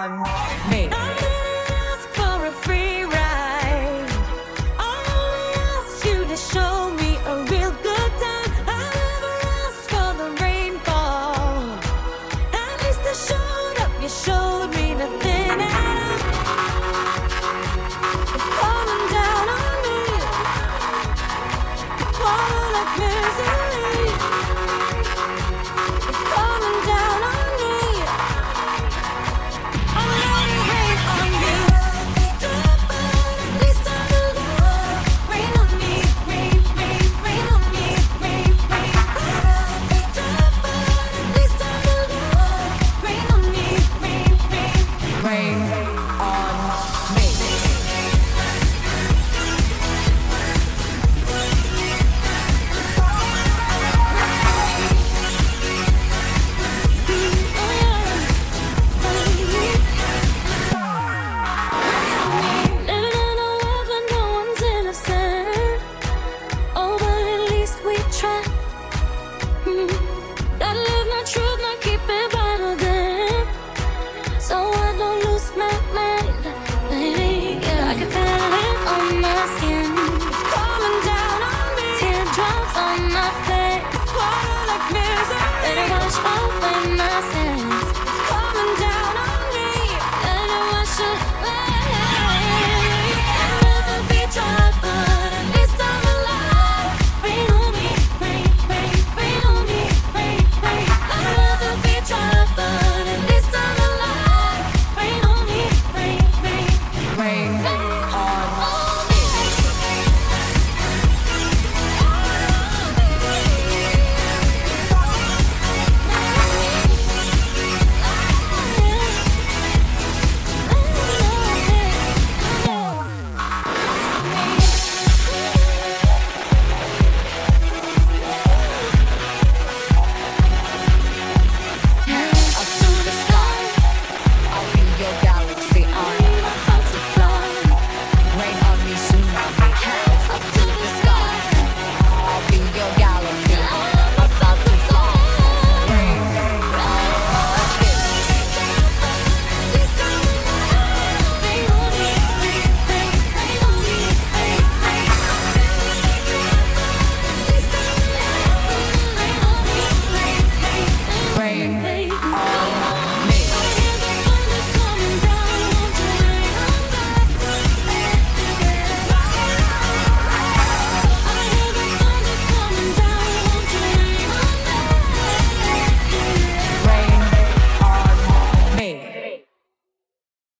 on me. Show me a real good time. I never asked for the rainfall. At least I showed up. You showed me nothing at all. It's down on me. Like. on